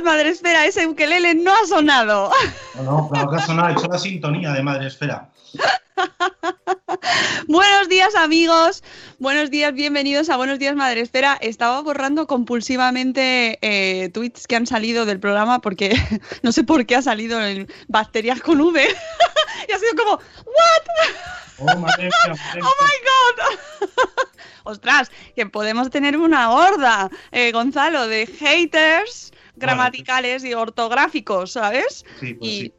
Madre Esfera. Ese ukelele no ha sonado. No, no, claro que ha sonado, ha hecho la sintonía de Madre Esfera. Buenos días, amigos. Buenos días, bienvenidos a Buenos días, Madre Esfera. Estaba borrando compulsivamente eh, tweets que han salido del programa porque no sé por qué ha salido en bacterias con V. y ha sido como, ¿what? Oh, madre mía, madre ¡Oh, my God! Ostras, que podemos tener una horda, eh, Gonzalo, de haters gramaticales y ortográficos, ¿sabes? Sí, pues y sí.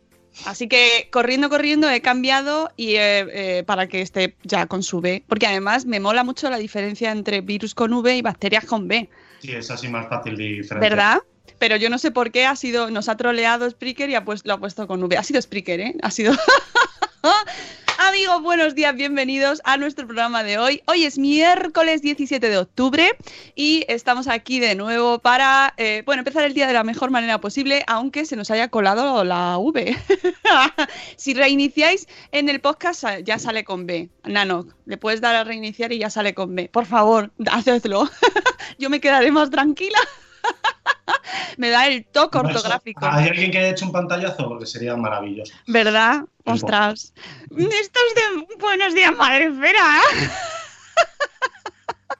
así que corriendo, corriendo he cambiado y eh, eh, para que esté ya con su B, porque además me mola mucho la diferencia entre virus con V y bacterias con B, Sí, es así más fácil de diferenciar. ¿verdad? Pero yo no sé por qué ha sido, nos ha troleado Spreaker y ha lo ha puesto con V. Ha sido Spreaker, ¿eh? Ha sido. Amigos, buenos días, bienvenidos a nuestro programa de hoy. Hoy es miércoles 17 de octubre y estamos aquí de nuevo para, eh, bueno, empezar el día de la mejor manera posible, aunque se nos haya colado la V. si reiniciáis en el podcast, ya sale con B. Nano, le puedes dar a reiniciar y ya sale con B. Por favor, hacedlo. Yo me quedaré más tranquila. me da el toque ortográfico. ¿Hay alguien que haya hecho un pantallazo? Porque sería maravilloso. ¿Verdad? Ostras. Esto es de buenos días, madre esfera.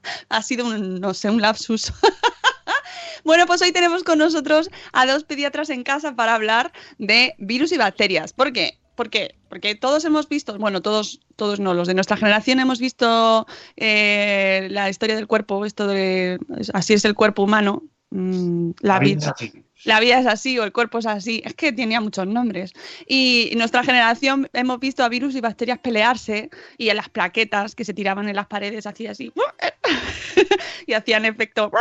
ha sido un, no sé, un lapsus. Bueno, pues hoy tenemos con nosotros a dos pediatras en casa para hablar de virus y bacterias. ¿Por qué? ¿Por qué? Porque todos hemos visto, bueno, todos, todos no, los de nuestra generación hemos visto eh, la historia del cuerpo, esto de así es el cuerpo humano, mm, la, vida vida. es así. La vida es así o el cuerpo es así. Es que tenía muchos nombres. Y nuestra generación hemos visto a virus y bacterias pelearse y en las plaquetas que se tiraban en las paredes hacía así y hacían efecto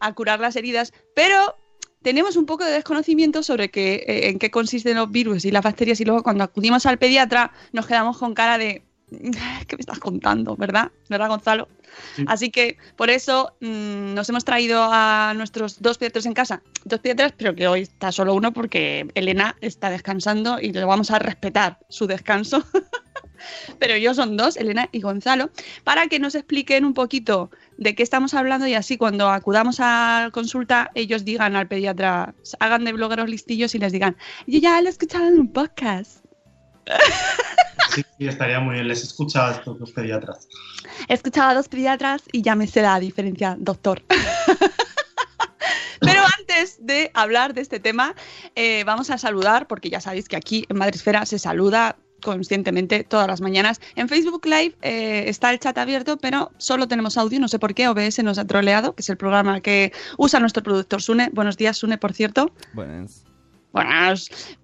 a curar las heridas. Pero tenemos un poco de desconocimiento sobre qué, eh, en qué consisten los virus y las bacterias y luego cuando acudimos al pediatra nos quedamos con cara de ¿qué me estás contando? ¿Verdad? ¿Verdad, Gonzalo? Sí. Así que por eso mm, nos hemos traído a nuestros dos pediatras en casa. Dos pediatras, pero que hoy está solo uno porque Elena está descansando y le vamos a respetar su descanso. pero ellos son dos, Elena y Gonzalo, para que nos expliquen un poquito de qué estamos hablando y así cuando acudamos a consulta ellos digan al pediatra, hagan de blogueros listillos y les digan, yo ya lo he escuchado en un podcast. Sí, sí, estaría muy bien. Les he escuchado a estos dos pediatras. He escuchado a dos pediatras y ya me sé la diferencia, doctor. Pero antes de hablar de este tema, eh, vamos a saludar, porque ya sabéis que aquí en Madresfera se saluda conscientemente todas las mañanas. En Facebook Live eh, está el chat abierto, pero solo tenemos audio, no sé por qué, OBS nos ha troleado, que es el programa que usa nuestro productor Sune. Buenos días, Sune, por cierto. Buenas.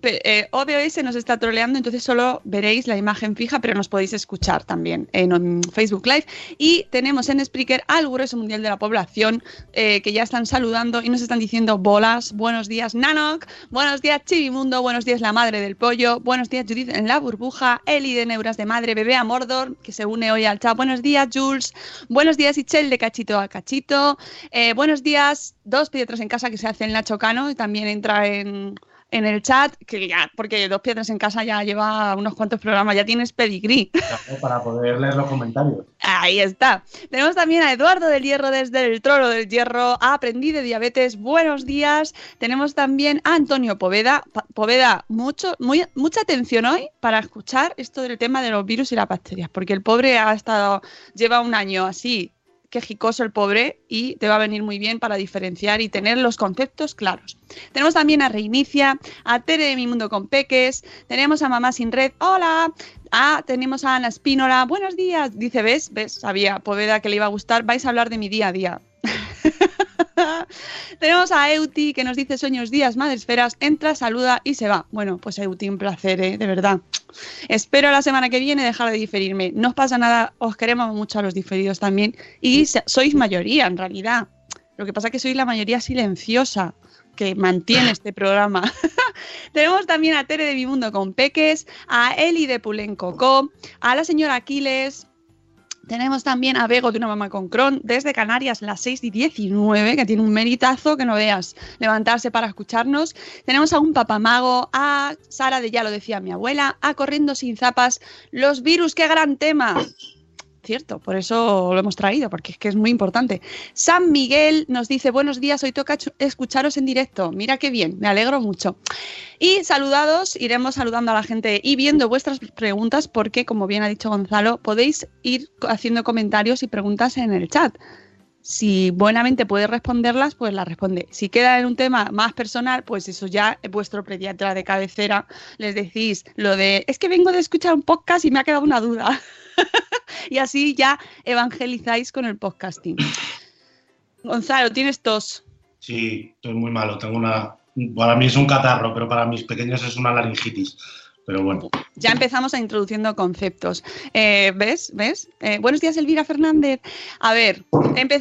Pe- eh, OBS nos está troleando, entonces solo veréis la imagen fija, pero nos podéis escuchar también en, Facebook Live. Y tenemos en Spreaker al grueso mundial de la población eh, que ya están saludando y nos están diciendo bolas. Buenos días, Nanok. Buenos días, Chivimundo. Buenos días, la madre del pollo. Buenos días, Judith en la burbuja. Eli de Neuras de Madre. Bebé a Mordor, que se une hoy al chat. Buenos días, Jules. Buenos días, Ichel de Cachito a Cachito. Eh, buenos días, dos piedras en casa que se hace el Nacho Cano y también entra en, en el chat, que ya, porque dos piedras en casa ya lleva unos cuantos programas, ya tienes pedigrí. Para poder leer los comentarios. Ahí está. Tenemos también a Eduardo del Hierro desde el Trolo del Hierro, Aprendí de Diabetes, buenos días. Tenemos también a Antonio Poveda. Poveda, mucho, muy, mucha atención hoy para escuchar esto del tema de los virus y las bacterias, porque el pobre ha estado, lleva un año así, quejicoso el pobre, y te va a venir muy bien para diferenciar y tener los conceptos claros. Tenemos también a Reinicia, a Tere de Mi Mundo con Peques, tenemos a Mamá Sin Red, hola, Ah, tenemos a Ana Espínola. Buenos días. Dice, ¿ves? ¿Ves? Sabía, Poveda, que le iba a gustar. Vais a hablar de mi día a día. tenemos a Euti, que nos dice sueños días, madresferas. Entra, saluda y se va. Bueno, pues Euti, un placer, ¿eh? de verdad. Espero la semana que viene dejar de diferirme. No os pasa nada, os queremos mucho a los diferidos también. Y sois mayoría, en realidad. Lo que pasa es que sois la mayoría silenciosa que mantiene este programa. Tenemos también a Tere de Mi Mundo con Peques, a Eli de Pulencocó, a la señora Aquiles. Tenemos también a Bego de una mamá con Cron desde Canarias, las 6 y 19, que tiene un meritazo que no veas levantarse para escucharnos. Tenemos a un papamago, a Sara de Ya lo decía mi abuela, a Corriendo sin zapas, los virus, qué gran tema. Cierto, por eso lo hemos traído, porque es que es muy importante. San Miguel nos dice, buenos días, hoy toca escucharos en directo. Mira qué bien, me alegro mucho. Y saludados, iremos saludando a la gente y viendo vuestras preguntas, porque como bien ha dicho Gonzalo, podéis ir haciendo comentarios y preguntas en el chat. Si buenamente puede responderlas, pues las responde. Si queda en un tema más personal, pues eso ya es vuestro pediatra de cabecera. Les decís lo de, es que vengo de escuchar un podcast y me ha quedado una duda. y así ya evangelizáis con el podcasting. Gonzalo, tienes tos. Sí, estoy muy malo. Tengo una. Para mí es un catarro, pero para mis pequeños es una laringitis. Pero bueno. Ya empezamos a introduciendo conceptos. Eh, ¿Ves? ¿Ves? Eh, buenos días, Elvira Fernández. A ver,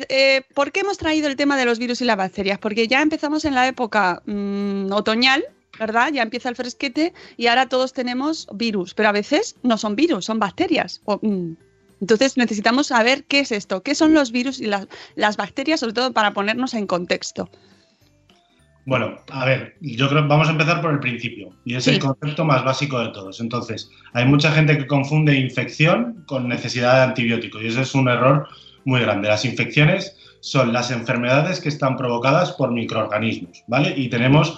eh, ¿por qué hemos traído el tema de los virus y las bacterias? Porque ya empezamos en la época mm, otoñal, ¿verdad? Ya empieza el fresquete y ahora todos tenemos virus, pero a veces no son virus, son bacterias. O, mm, entonces necesitamos saber qué es esto, qué son los virus y las, las bacterias, sobre todo para ponernos en contexto. Bueno, a ver, yo creo que vamos a empezar por el principio, y es Sí. el concepto más básico de todos. Entonces, hay mucha gente que confunde infección con necesidad de antibiótico, y ese es un error muy grande. Las infecciones son las enfermedades que están provocadas por microorganismos, ¿vale? Y tenemos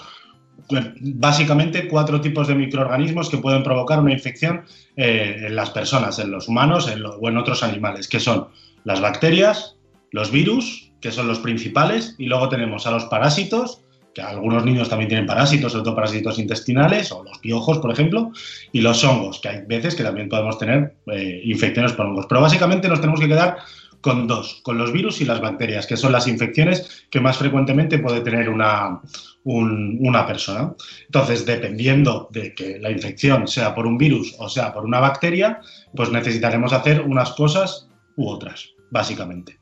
básicamente cuatro tipos de microorganismos que pueden provocar una infección eh, en las personas, en los humanos o en otros animales, que son las bacterias, los virus, que son los principales, y luego tenemos a los parásitos, que algunos niños también tienen parásitos, sobre todo parásitos intestinales, o los piojos, por ejemplo, y los hongos, que hay veces que también podemos tener eh, infecciones por hongos. Pero básicamente nos tenemos que quedar con dos, con los virus y las bacterias, que son las infecciones que más frecuentemente puede tener una, un- una persona. Entonces, dependiendo de que la infección sea por un virus o sea por una bacteria, pues necesitaremos hacer unas cosas u otras, básicamente.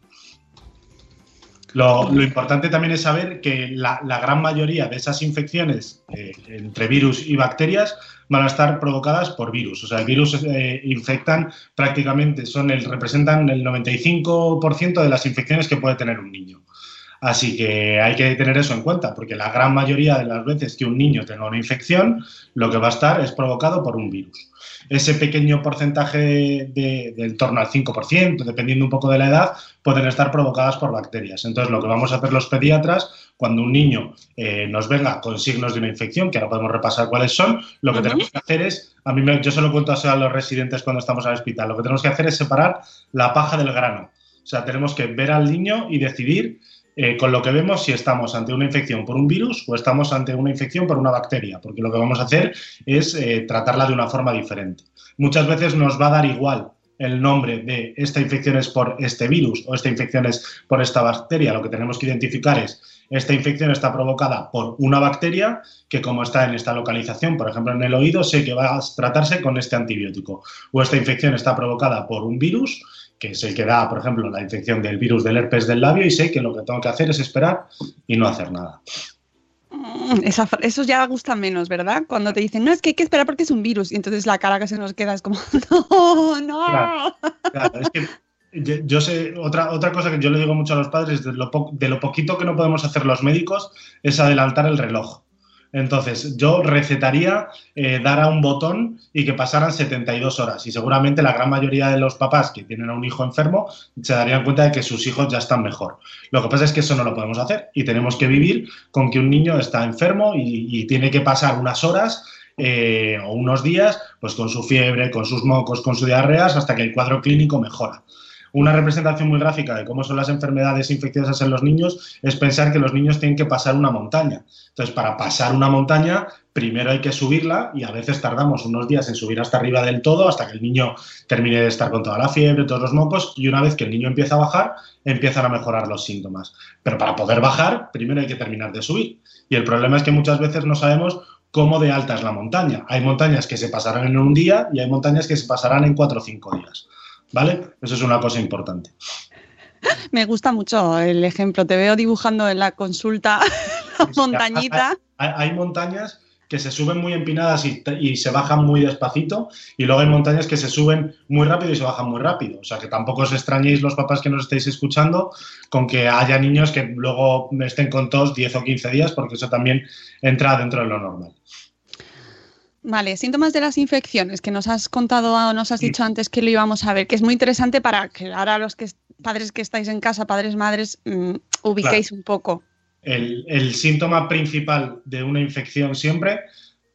Lo, importante también es saber que la, la gran mayoría de esas infecciones eh, entre virus y bacterias van a estar provocadas por virus. O sea, el virus eh, infectan prácticamente, son el, representan el 95% de las infecciones que puede tener un niño. Así que hay que tener eso en cuenta, porque la gran mayoría de las veces que un niño tenga una infección, lo que va a estar es provocado por un virus. Ese pequeño porcentaje de, de en torno al 5%, dependiendo un poco de la edad, pueden estar provocadas por bacterias. Entonces, lo que vamos a hacer los pediatras, cuando un niño eh, nos venga con signos de una infección, que ahora podemos repasar cuáles son, lo que tenemos que hacer es, a mí me- yo se lo cuento a los residentes cuando estamos el hospital, lo que tenemos que hacer es separar la paja del grano. O sea, tenemos que ver al niño y decidir eh, con lo que vemos si estamos ante una infección por un virus o estamos ante una infección por una bacteria, porque lo que vamos a hacer es eh, tratarla de una forma diferente. Muchas veces nos va a dar igual el nombre de esta infección es por este virus o esta infección es por esta bacteria. Lo que tenemos que identificar es esta infección está provocada por una bacteria que como está en esta localización, por ejemplo en el oído, sé que va a tratarse con este antibiótico. O esta infección está provocada por un virus que es el que da, por ejemplo, la infección del virus del herpes del labio y sé que lo que tengo que hacer es esperar y no hacer nada. Mm, esa, esos ya gustan menos, ¿verdad? Cuando te dicen, no, es que hay que esperar porque es un virus. Y entonces la cara que se nos queda es como, no, no. Claro, es que yo, sé, otra, otra cosa que yo le digo mucho a los padres, de lo, de lo poquito que no podemos hacer los médicos, es adelantar el reloj. Entonces, yo recetaría eh, dar a un botón y que pasaran 72 horas. Y seguramente la gran mayoría de los papás que tienen a un hijo enfermo se darían cuenta de que sus hijos ya están mejor. Lo que pasa es que eso no lo podemos hacer y tenemos que vivir con que un niño está enfermo y, tiene que pasar unas horas eh, o unos días pues con su fiebre, con sus mocos, con su diarreas hasta que el cuadro clínico mejora. Una representación muy gráfica de cómo son las enfermedades infecciosas en los niños es pensar que los niños tienen que pasar una montaña. Entonces, para pasar una montaña, primero hay que subirla y a veces tardamos unos días en subir hasta arriba del todo, hasta que el niño termine de estar con toda la fiebre, todos los mocos, y una vez que el niño empieza a bajar, empiezan a mejorar los síntomas. Pero para poder bajar, primero hay que terminar de subir. Y el problema es que muchas veces no sabemos cómo de alta es la montaña. Hay montañas que se pasarán en un día y hay montañas que se pasarán en cuatro o cinco días. ¿Vale? Eso es una cosa importante. Me gusta mucho el ejemplo. Te veo dibujando en la consulta la montañita. Hay, montañas que se suben muy empinadas y, se bajan muy despacito, y luego hay montañas que se suben muy rápido y se bajan muy rápido. O sea que tampoco os extrañéis los papás que nos estéis escuchando con que haya niños que luego estén con tos 10 o 15 días, porque eso también entra dentro de lo normal. Vale, síntomas de las infecciones que nos has contado o nos has dicho antes que lo íbamos a ver, que es muy interesante para que ahora los que padres que estáis en casa, padres, madres, mm, ubiquéis un poco. El, síntoma principal de una infección siempre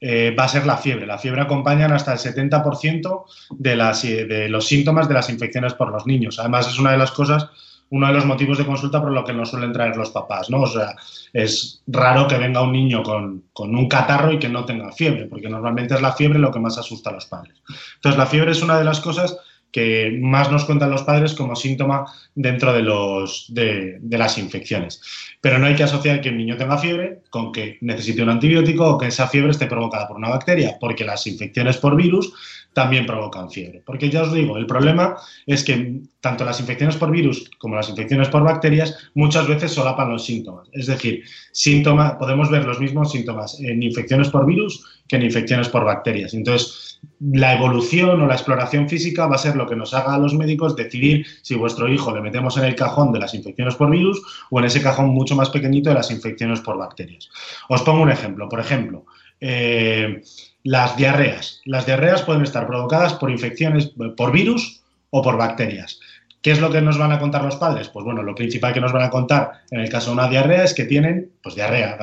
eh, va a ser la fiebre. La fiebre acompaña hasta el 70% de, las, de los síntomas de las infecciones por los niños. Además, es una de las cosas uno de los motivos de consulta por lo que nos suelen traer los papás, ¿no? O sea, es raro que venga un niño con, con, un catarro y que no tenga fiebre, porque normalmente es la fiebre lo que más asusta a los padres. Entonces, la fiebre es una de las cosas que más nos cuentan los padres como síntoma dentro de, los, de, las infecciones. Pero no hay que asociar que un niño tenga fiebre con que necesite un antibiótico o que esa fiebre esté provocada por una bacteria, porque las infecciones por virus también provocan fiebre. Porque ya os digo, el problema es que tanto las infecciones por virus como las infecciones por bacterias muchas veces solapan los síntomas. Es decir, síntomas, podemos ver los mismos síntomas en infecciones por virus que en infecciones por bacterias. Entonces, la evolución o la exploración física va a ser lo que nos haga a los médicos decidir si vuestro hijo le metemos en el cajón de las infecciones por virus o en ese cajón mucho más pequeñito de las infecciones por bacterias. Os pongo un ejemplo. Por ejemplo, eh, las diarreas. Las diarreas pueden estar provocadas por infecciones por virus o por bacterias. ¿Qué es lo que nos van a contar los padres? Pues bueno, lo principal que nos van a contar en el caso de una diarrea es que tienen, pues diarrea,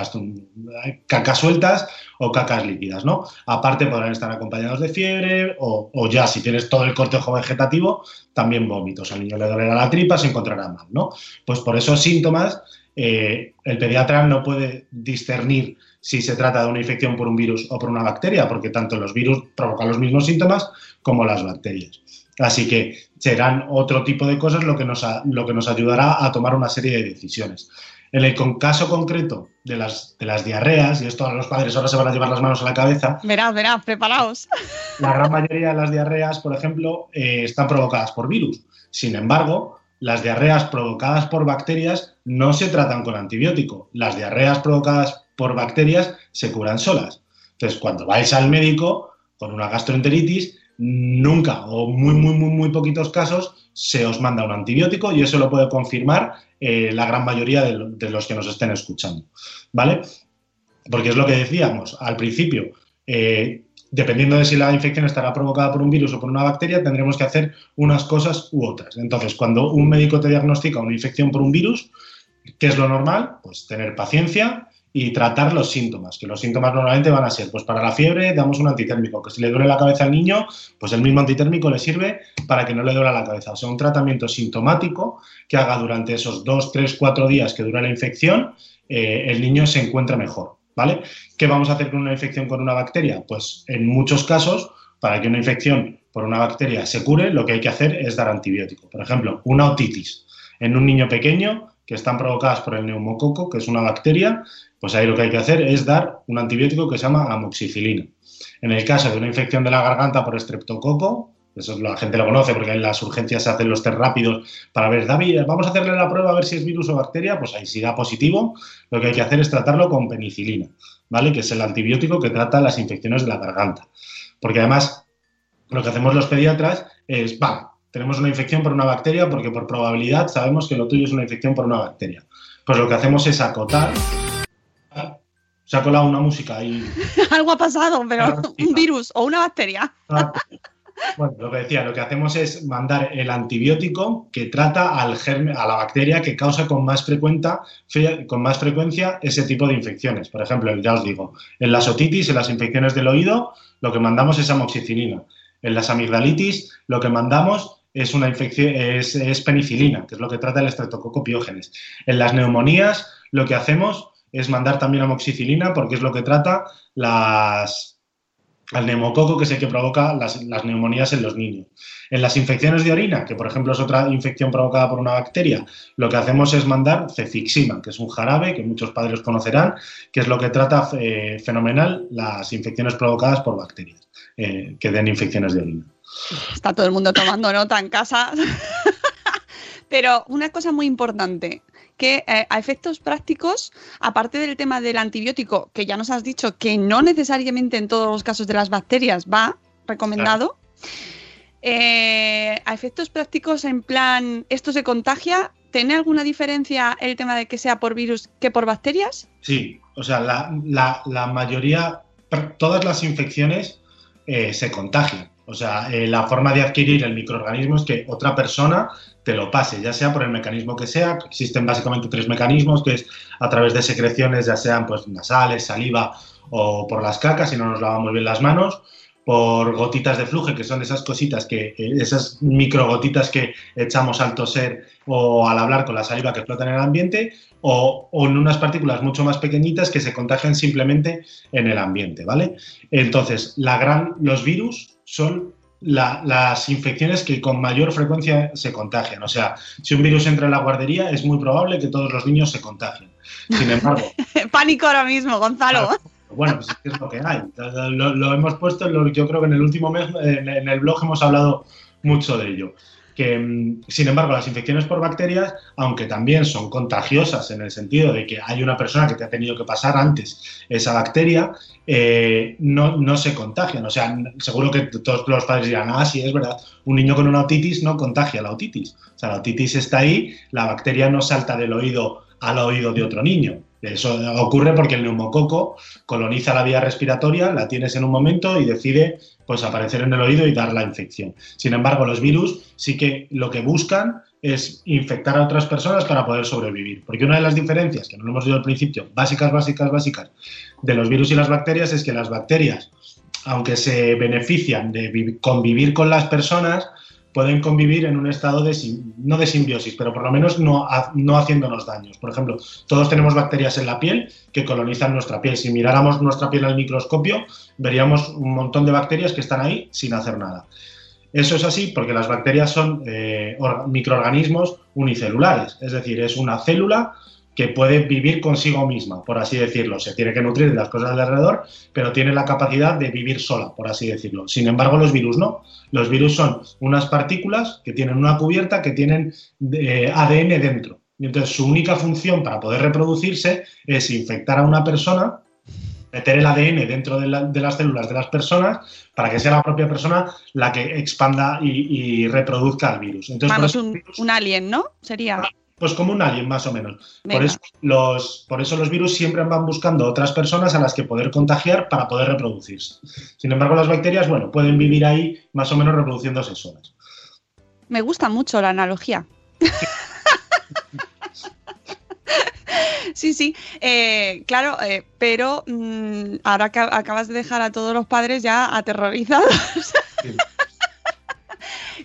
cacas sueltas o cacas líquidas, ¿no? Aparte podrán estar acompañados de fiebre o, ya si tienes todo el cortejo vegetativo, también vómitos. Al niño le dolerá la tripa, se encontrará mal, ¿no? Pues por esos síntomas eh, el pediatra no puede discernir si se trata de una infección por un virus o por una bacteria, porque tanto los virus provocan los mismos síntomas como las bacterias. Así que serán otro tipo de cosas lo que nos, lo que nos ayudará a tomar una serie de decisiones. En el caso concreto de las, de las diarreas, y esto a los padres ahora se van a llevar las manos a la cabeza. Verás, verás, preparaos. La gran mayoría de las diarreas, por ejemplo, eh, están provocadas por virus. Sin embargo, las diarreas provocadas por bacterias no se tratan con antibiótico. Las diarreas provocadas por bacterias se curan solas. Entonces, cuando vais al médico con una gastroenteritis, nunca o muy, muy, muy, muy poquitos casos se os manda un antibiótico y eso lo puede confirmar eh, la gran mayoría de, los que nos estén escuchando. ¿Vale? Porque es lo que decíamos al principio. Eh, dependiendo de si la infección estará provocada por un virus o por una bacteria, tendremos que hacer unas cosas u otras. Entonces, cuando un médico te diagnostica una infección por un virus, ¿qué es lo normal? Pues tener paciencia y tratar los síntomas, que los síntomas normalmente van a ser, pues para la fiebre damos un antitérmico, que si le duele la cabeza al niño, pues el mismo antitérmico le sirve para que no le duela la cabeza. O sea, un tratamiento sintomático que haga durante esos dos, tres, cuatro días que dura la infección, eh, el niño se encuentre mejor. ¿vale? ¿Qué vamos a hacer con una infección con una bacteria? Pues en muchos casos, para que una infección por una bacteria se cure, lo que hay que hacer es dar antibiótico. Por ejemplo, una otitis en un niño pequeño que están provocadas por el neumococo, que es una bacteria, pues ahí lo que hay que hacer es dar un antibiótico que se llama amoxicilina. En el caso de una infección de la garganta por estreptococo, eso la gente lo conoce porque en las urgencias se hacen los test rápidos para ver, David, vamos a hacerle la prueba a ver si es virus o bacteria, pues ahí si da positivo, lo que hay que hacer es tratarlo con penicilina, ¿vale? Que es el antibiótico que trata las infecciones de la garganta. Porque además, lo que hacemos los pediatras es, vale, tenemos una infección por una bacteria porque por probabilidad sabemos que lo tuyo es una infección por una bacteria. Pues lo que hacemos es acotar se ha colado una música ahí. Algo ha pasado, pero un virus o una bacteria. Bueno, lo que decía, lo que hacemos es mandar el antibiótico que trata al germen, a la bacteria que causa con más, frecuencia, con más frecuencia ese tipo de infecciones. Por ejemplo, ya os digo, en las otitis, en las infecciones del oído, lo que mandamos es amoxicilina. En las amigdalitis, lo que mandamos es una infección, es, es penicilina, que es lo que trata el estreptococo piógenes. En las neumonías, lo que hacemos es mandar también amoxicilina porque es lo que trata las, al neumococo, que es el que provoca las, neumonías en los niños. En las infecciones de orina, que por ejemplo es otra infección provocada por una bacteria, lo que hacemos es mandar cefixima, que es un jarabe que muchos padres conocerán, que es lo que trata eh, fenomenal las infecciones provocadas por bacterias, eh, que den infecciones de orina. Está todo el mundo tomando nota en casa. Pero una cosa muy importante, que eh, a efectos prácticos, aparte del tema del antibiótico, que ya nos has dicho que no necesariamente en todos los casos de las bacterias va recomendado, eh, a efectos prácticos en plan, ¿esto se contagia? ¿Tiene alguna diferencia el tema de que sea por virus que por bacterias? Sí, o sea, la, mayoría, todas las infecciones eh, se contagian. O sea, la forma de adquirir el microorganismo es que otra persona te lo pase, ya sea por el mecanismo que sea. Existen básicamente tres mecanismos, que es a través de secreciones, ya sean pues nasales, saliva o por las cacas, si no nos lavamos bien las manos, por gotitas de flujo, que son esas cositas que, eh, esas microgotitas que echamos al toser o al hablar con la saliva que flota en el ambiente, o, o, en unas partículas mucho más pequeñitas que se contagian simplemente en el ambiente, ¿vale? Entonces, la gran, los virus son las infecciones que con mayor frecuencia se contagian. O sea, si un virus entra en la guardería, es muy probable que todos los niños se contagien. Sin embargo. Pánico ahora mismo, Gonzalo. bueno, pues es lo que hay. Lo, hemos puesto, yo creo que en el último mes en el blog hemos hablado mucho de ello que, mm, sin embargo, las infecciones por bacterias, aunque también son contagiosas en el sentido de que hay una persona que te ha tenido que pasar antes esa bacteria, eh, no, no, se contagian. O sea, seguro que todos los padres dirán, ah, sí, es verdad, un niño con una otitis no contagia la otitis. O sea, la otitis está ahí, la bacteria no salta del oído al oído de otro niño. Eso ocurre porque el neumococo coloniza la vía respiratoria, la tienes en un momento y decide pues aparecer en el oído y dar la infección. Sin embargo, los virus sí que lo que buscan es infectar a otras personas para poder sobrevivir. Porque una de las diferencias, que no lo hemos dicho al principio, básicas, básicas, básicas, de los virus y las bacterias es que las bacterias, aunque se benefician de convivir con las personas, pueden convivir en un estado de, no de simbiosis, pero por lo menos no, no haciéndonos daños. Por ejemplo, todos tenemos bacterias en la piel que colonizan nuestra piel. Si miráramos nuestra piel al microscopio, veríamos un montón de bacterias que están ahí sin hacer nada. Eso es así porque las bacterias son eh, microorganismos unicelulares, es decir, es una célula que puede vivir consigo misma, por así decirlo. Se tiene que nutrir de las cosas de alrededor, pero tiene la capacidad de vivir sola, por así decirlo. Sin embargo, los virus no. Los virus son unas partículas que tienen una cubierta que tienen eh, ADN dentro. Y entonces, su única función para poder reproducirse es infectar a una persona, meter el ADN dentro de, las células de las personas para que sea la propia persona la que expanda y, reproduzca el virus. Entonces, Vamos, un, un, alien, ¿no? Sería. Pues como un alien, más o menos. Por eso, los, por eso los virus siempre van buscando otras personas a las que poder contagiar para poder reproducirse. Sin embargo, las bacterias, bueno, pueden vivir ahí más o menos reproduciéndose solas. Me gusta mucho la analogía. Sí, sí, eh, claro, eh, pero mm, ahora que acabas de dejar a todos los padres ya aterrorizados.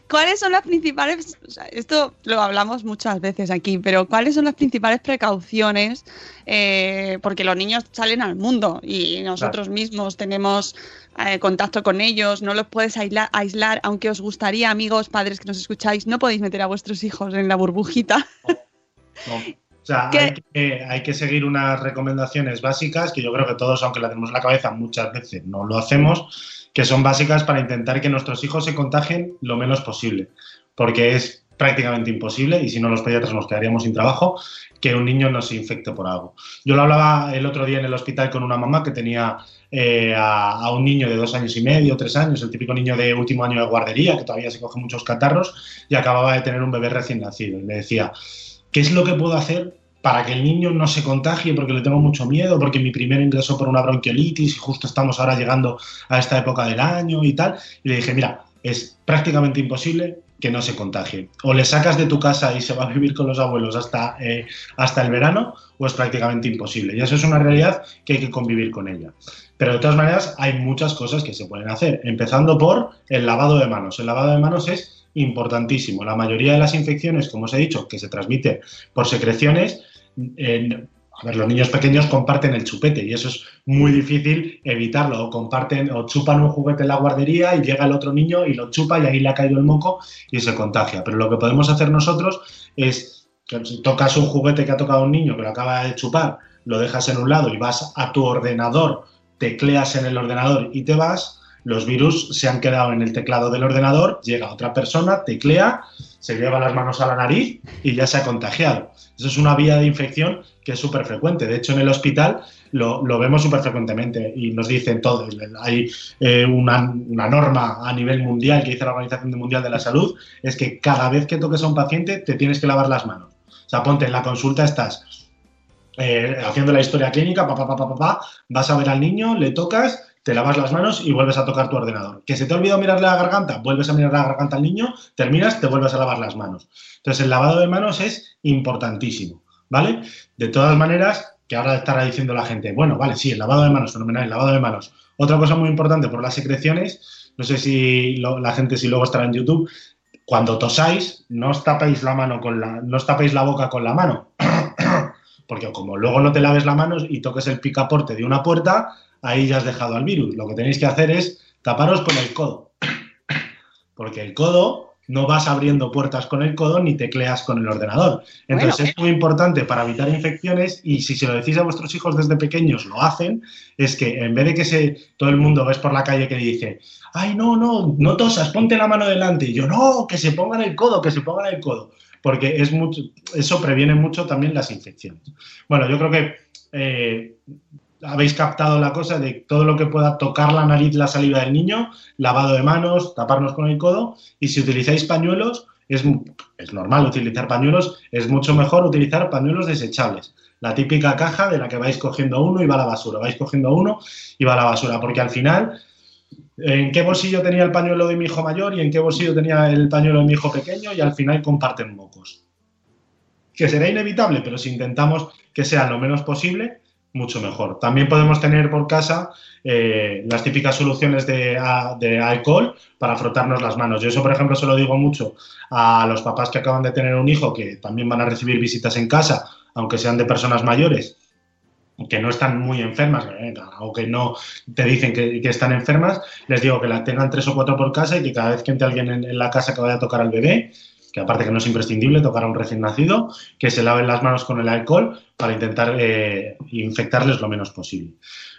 ¿Cuáles son las principales, esto lo hablamos muchas veces aquí, pero cuáles son las principales precauciones? Eh, porque los niños salen al mundo y nosotros mismos tenemos eh, contacto con ellos, no los puedes aislar, aunque os gustaría, amigos, padres que nos escucháis, no podéis meter a vuestros hijos en la burbujita. sea, hay que, hay que, seguir unas recomendaciones básicas que yo creo que todos, aunque la tenemos en la cabeza, muchas veces no lo hacemos, que son básicas para intentar que nuestros hijos se contagien lo menos posible. Porque es prácticamente imposible, y si no los pediatras nos quedaríamos sin trabajo, que un niño no se infecte por algo. Yo lo hablaba el otro día en el hospital con una mamá que tenía eh, a, un niño de dos años y medio, tres años, el típico niño de último año de guardería, que todavía se coge muchos catarros, y acababa de tener un bebé recién nacido. Y le decía, ¿qué es lo que puedo hacer para que el niño no se contagie porque le tengo mucho miedo, porque mi primer ingreso por una bronquiolitis y justo estamos ahora llegando a esta época del año y tal? Y le dije, mira, es prácticamente imposible que no se contagie. O le sacas de tu casa y se va a vivir con los abuelos hasta, eh, hasta el verano, o es prácticamente imposible. Y eso es una realidad que hay que convivir con ella. Pero de todas maneras, hay muchas cosas que se pueden hacer, empezando por el lavado de manos. El lavado de manos es importantísimo. La mayoría de las infecciones, como os he dicho, que se transmite por secreciones, a ver, los niños pequeños comparten el chupete y eso es muy difícil evitarlo. O comparten o chupan un juguete en la guardería y llega el otro niño y lo chupa y ahí le ha caído el moco y se contagia. Pero lo que podemos hacer nosotros es que si tocas un juguete que ha tocado un niño que lo acaba de chupar, lo dejas en un lado y vas a tu ordenador, tecleas en el ordenador y te vas, los virus se han quedado en el teclado del ordenador, llega otra persona, teclea, se lleva las manos a la nariz y ya se ha contagiado. Eso es una vía de infección que es súper frecuente. De hecho, en el hospital lo, vemos súper frecuentemente y nos dicen todo. Hay eh, una, norma a nivel mundial que dice la Organización Mundial de la Salud, es que cada vez que toques a un paciente te tienes que lavar las manos. O sea, ponte en la consulta, estás eh, haciendo la historia clínica, pa, pa, vas a ver al niño, le tocas, te lavas las manos y vuelves a tocar tu ordenador. Que se te ha olvidado mirarle la garganta, vuelves a mirar la garganta al niño, terminas, te vuelves a lavar las manos. Entonces, el lavado de manos es importantísimo. ¿vale? De todas maneras, que ahora estará diciendo la gente, bueno, vale, sí, el lavado de manos, fenomenal, el lavado de manos. Otra cosa muy importante por las secreciones, no sé si la gente si luego estará en YouTube, cuando tosáis, no os tapéis la mano con la, no os tapéis la boca con la mano, porque como luego no te laves la mano y toques el picaporte de una puerta, ahí ya has dejado al virus. Lo que tenéis que hacer es taparos con el codo, porque el codo no vas abriendo puertas con el codo ni tecleas con el ordenador. Entonces es muy importante para evitar infecciones y si se lo decís a vuestros hijos desde pequeños lo hacen, es que en vez de que se, todo el mundo ves por la calle que dice, ay, no, no, no tosas, ponte la mano delante. Y yo, no, que se pongan el codo, que se pongan el codo. Porque es mucho, eso previene mucho también las infecciones. Bueno, yo creo que eh, habéis captado la cosa de todo lo que pueda tocar la nariz, la saliva del niño, lavado de manos, taparnos con el codo y si utilizáis pañuelos, es, es normal utilizar pañuelos, es mucho mejor utilizar pañuelos desechables. La típica caja de la que vais cogiendo uno y va a la basura, vais cogiendo uno y va a la basura, porque al final, ¿en qué bolsillo tenía el pañuelo de mi hijo mayor y en qué bolsillo tenía el pañuelo de mi hijo pequeño? Y al final comparten mocos. Que será inevitable, pero si intentamos que sea lo menos posible, mucho mejor. También podemos tener por casa eh, las típicas soluciones de, alcohol para frotarnos las manos. Yo eso, por ejemplo, se lo digo mucho a los papás que acaban de tener un hijo, que también van a recibir visitas en casa, aunque sean de personas mayores, que no están muy enfermas, eh, o que no te dicen que, están enfermas, les digo que la tengan tres o cuatro por casa y que cada vez que entre alguien en la casa que vaya a tocar al bebé, que aparte que no es imprescindible tocar a un recién nacido, que se laven las manos con el alcohol para intentar eh, infectarles lo menos posible.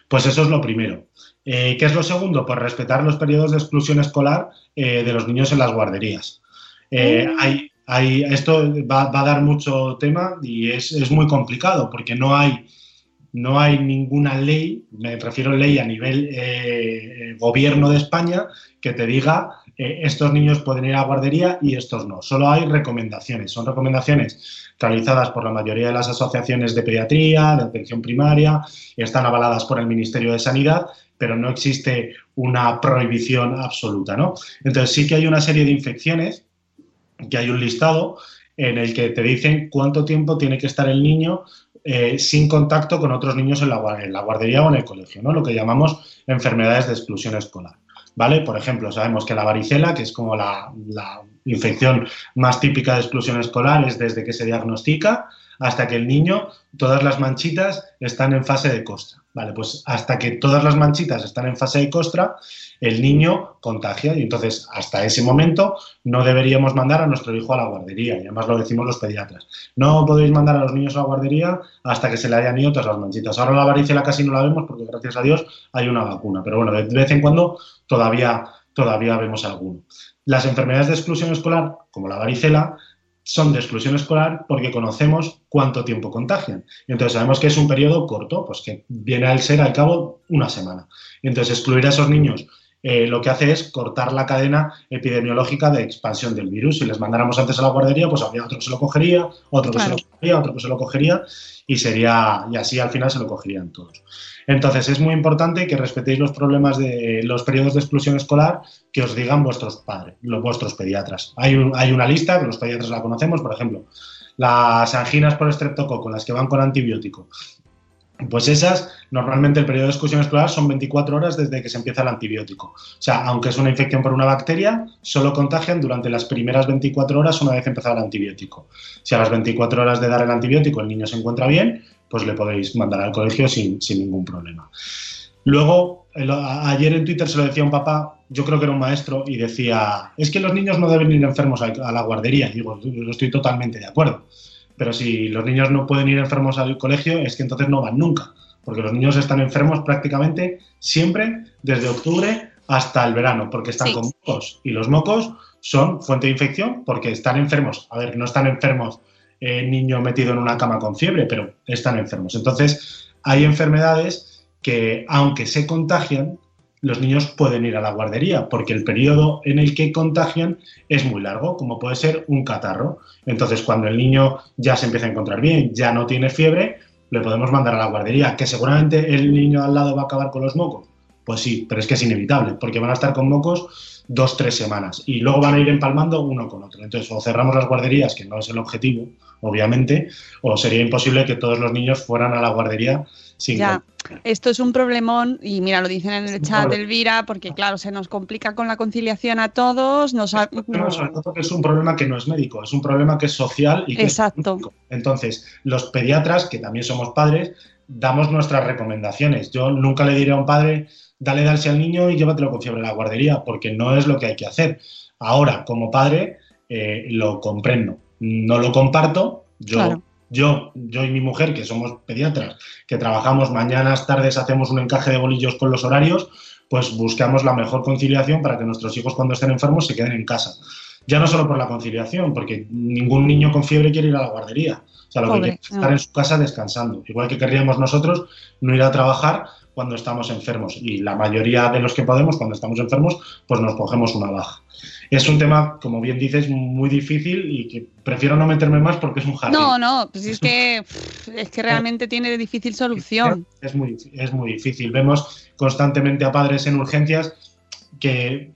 Pues eso es lo primero. Eh, ¿Qué es lo segundo? Pues respetar los periodos de exclusión escolar eh, de los niños en las guarderías. hay, hay, esto va, a dar mucho tema y es, es muy complicado porque no hay no hay ninguna ley, me refiero a ley a nivel eh, gobierno de España, que te diga eh, estos niños pueden ir a guardería y estos no. Solo hay recomendaciones. Son recomendaciones realizadas por la mayoría de las asociaciones de pediatría, de atención primaria, están avaladas por el Ministerio de Sanidad, pero no existe una prohibición absoluta. ¿no? Entonces sí que hay una serie de infecciones, que hay un listado en el que te dicen cuánto tiempo tiene que estar el niño eh, sin contacto con otros niños en la, guardería o en el colegio, ¿no? lo que llamamos enfermedades de exclusión escolar. ¿Vale? Por ejemplo, sabemos que la varicela, que es como la, infección más típica de exclusión escolar, es desde que se diagnostica hasta que el niño, todas las manchitas están en fase de costra. Vale, pues hasta que todas las manchitas están en fase de costra, el niño contagia y entonces hasta ese momento no deberíamos mandar a nuestro hijo a la guardería, y además lo decimos los pediatras. No podéis mandar a los niños a la guardería hasta que se le hayan ido todas las manchitas. Ahora la varicela casi no la vemos porque gracias a Dios hay una vacuna, pero bueno, de vez en cuando todavía, todavía vemos alguno. Las enfermedades de exclusión escolar, como la varicela, son de exclusión escolar porque conocemos cuánto tiempo contagian. Y entonces sabemos que es un periodo corto, pues que viene al ser al cabo una semana. Entonces excluir a esos niños eh, lo que hace es cortar la cadena epidemiológica de expansión del virus. Si les mandáramos antes a la guardería, pues habría otro que se lo cogería, otro que se lo cogería, otro que se lo cogería, y sería, y así al final se lo cogerían todos. Entonces es muy importante que respetéis los problemas de los periodos de exclusión escolar que os digan vuestros padres, los vuestros pediatras. Hay, hay una lista que los pediatras la conocemos, por ejemplo, las anginas por estreptococo, las que van con antibiótico. Pues esas, normalmente el periodo de exclusión escolar son 24 horas desde que se empieza el antibiótico. O sea, aunque es una infección por una bacteria, solo contagian durante las primeras 24 horas una vez empezado el antibiótico. Si a las 24 horas de dar el antibiótico el niño se encuentra bien, pues le podéis mandar al colegio sin, ningún problema. Luego, ayer en Twitter se lo decía un papá, yo creo que era un maestro, y decía, es que los niños no deben ir enfermos a, la guardería. Y digo, yo estoy totalmente de acuerdo. Pero si los niños no pueden ir enfermos al colegio, es que entonces no van nunca. Porque los niños están enfermos prácticamente siempre desde octubre hasta el verano, porque están con mocos. Y los mocos son fuente de infección porque están enfermos. A ver, no están enfermos eh, niño metido en una cama con fiebre, pero están enfermos. Entonces, hay enfermedades que, aunque se contagian, los niños pueden ir a la guardería, porque el periodo en el que contagian es muy largo, como puede ser un catarro. Entonces, cuando el niño ya se empieza a encontrar bien, ya no tiene fiebre, le podemos mandar a la guardería. ¿Que seguramente el niño al lado va a acabar con los mocos? Pues sí, pero es que es inevitable, porque van a estar con mocos dos, tres semanas y luego van a ir empalmando uno con otro. Entonces, o cerramos las guarderías, que no es el objetivo, obviamente, o sería imposible que todos los niños fueran a la guardería sin... Ya, esto es un problemón y mira, lo dicen en el chat Elvira, porque claro, se nos complica con la conciliación a todos. Nos que es un problema que no es médico, es un problema que es social y que Exacto. Entonces, los pediatras, que también somos padres, damos nuestras recomendaciones. Yo nunca le diré a un padre, dale darse al niño y llévatelo con fiebre a la guardería, porque no es lo que hay que hacer. Ahora, como padre, eh, lo comprendo no lo comparto. Yo, yo, yo y mi mujer, que somos pediatras, que trabajamos mañanas, tardes, hacemos un encaje de bolillos con los horarios, pues buscamos la mejor conciliación para que nuestros hijos cuando estén enfermos se queden en casa. Ya no solo por la conciliación, porque ningún niño con fiebre quiere ir a la guardería. O sea, lo que quiere es estar en su casa descansando. Igual que querríamos nosotros no ir a trabajar cuando estamos enfermos. Y la mayoría de los que podemos, cuando estamos enfermos, pues nos cogemos una baja es un tema, como bien dices, muy difícil y que prefiero no meterme más porque es un jardín. No, no, pues es que, es que realmente tiene difícil solución. Es muy, es muy difícil. Vemos constantemente a padres en urgencias que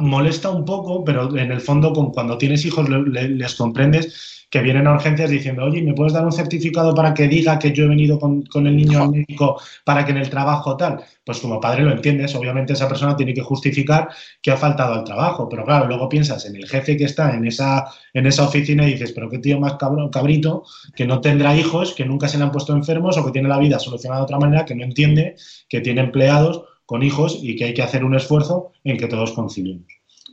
molesta un poco, pero en el fondo cuando tienes hijos les comprendes que vienen a urgencias diciendo, oye, ¿me puedes dar un certificado para que diga que yo he venido con, el niño al médico para que en el trabajo tal? Pues como padre lo entiendes, obviamente esa persona tiene que justificar que ha faltado al trabajo, pero claro, luego piensas en el jefe que está en esa, en esa oficina y dices, pero qué tío más cabrón, cabrito, que no tendrá hijos, que nunca se le han puesto enfermos o que tiene la vida solucionada de otra manera, que no entiende que tiene empleados con hijos y que hay que hacer un esfuerzo en que todos conciliemos.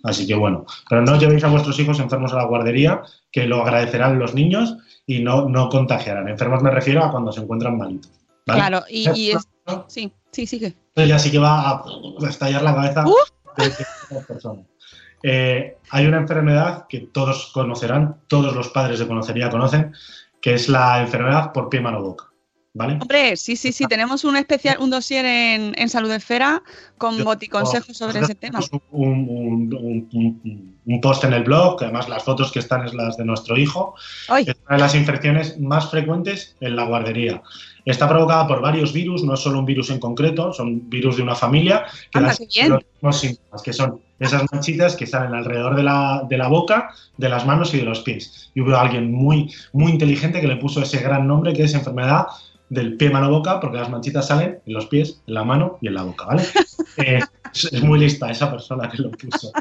Así que bueno, pero no llevéis a vuestros hijos enfermos a la guardería, que lo agradecerán los niños y no, no contagiarán. Enfermos me refiero a cuando se encuentran malitos. Claro, y, es, sí, sí, sí que. Ya sí que va a estallar la cabeza de las personas. Eh, hay una enfermedad que todos conocerán, todos los padres de conocería conocen, que es la enfermedad por pie, mano, boca. Hombre, sí, sí, sí, tenemos un especial, un dossier en, Salud Esfera con boticonsejos sobre ese tema. Un, un, post en el blog, que además las fotos que están es las de nuestro hijo. Es una de las infecciones más frecuentes en la guardería. Está provocada por varios virus, no es solo un virus en concreto, son virus de una familia que, las, los síntomas, que son esas manchitas que salen alrededor de la, de la, boca, de las manos y de los pies. Y hubo alguien muy, muy inteligente que le puso ese gran nombre que es enfermedad del pie, mano, boca, porque las manchitas salen en los pies, en la mano y en la boca, ¿vale? Eh, es muy lista esa persona que lo puso.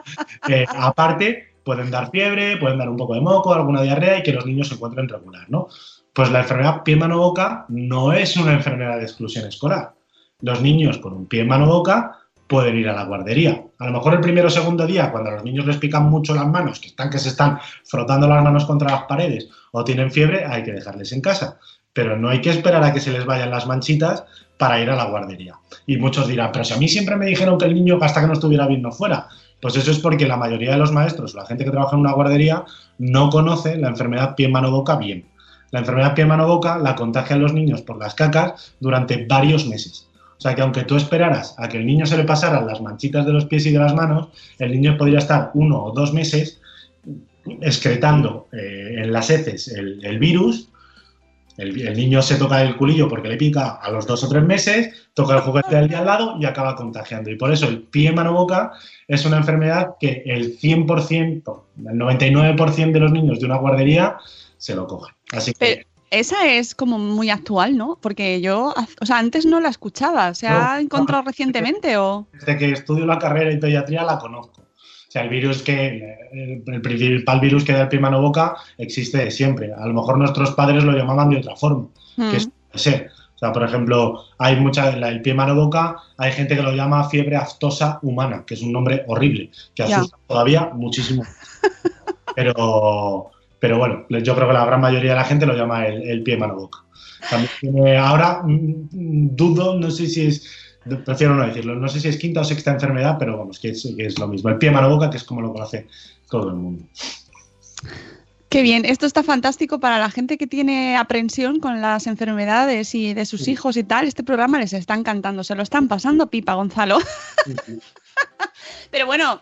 Eh, aparte, pueden dar fiebre, pueden dar un poco de moco, alguna diarrea y que los niños se encuentren regular, ¿no? Pues la enfermedad pie mano boca no es una enfermedad de exclusión escolar. Los niños con un pie mano boca pueden ir a la guardería. A lo mejor el primero o segundo día, cuando a los niños les pican mucho las manos, que están que se están frotando las manos contra las paredes o tienen fiebre, hay que dejarles en casa. Pero no hay que esperar a que se les vayan las manchitas para ir a la guardería. Y muchos dirán, pero si a mí siempre me dijeron que el niño hasta que no estuviera bien no fuera. Pues eso es porque la mayoría de los maestros la gente que trabaja en una guardería no conoce la enfermedad pie-mano-boca bien. La enfermedad pie-mano-boca la contagian los niños por las cacas durante varios meses. O sea que aunque tú esperaras a que el niño se le pasaran las manchitas de los pies y de las manos, el niño podría estar uno o dos meses excretando eh, en las heces el virus el, niño se toca el culillo porque le pica a los dos o tres meses, toca el juguete del día al lado y acaba contagiando. Y por eso el pie mano boca es una enfermedad que el 100%, el 99% de los niños de una guardería se lo cogen. Así que. esa es como muy actual, ¿no? Porque yo, o sea, antes no la escuchaba. ¿Se ha encontrado recientemente o...? Desde que estudio la carrera en pediatría la conozco sea, el virus que, el principal virus que da el pie mano boca existe siempre. A lo mejor nuestros padres lo llamaban de otra forma, que mm. es ser. O sea, por ejemplo, hay mucha, el pie mano boca, hay gente que lo llama fiebre aftosa humana, que es un nombre horrible, que asusta todavía muchísimo. Pero, pero bueno, yo creo que la gran mayoría de la gente lo llama el, el pie mano boca. ahora mm, dudo, no sé si es prefiero no decirlo. No sé si es quinta o sexta enfermedad, pero vamos, que es, lo mismo. El pie mano boca, que es como lo conoce todo el mundo. Qué bien, esto está fantástico para la gente que tiene aprensión con las enfermedades y de sus hijos y tal. Este programa les está encantando, se lo están pasando pipa, Gonzalo. Pero bueno,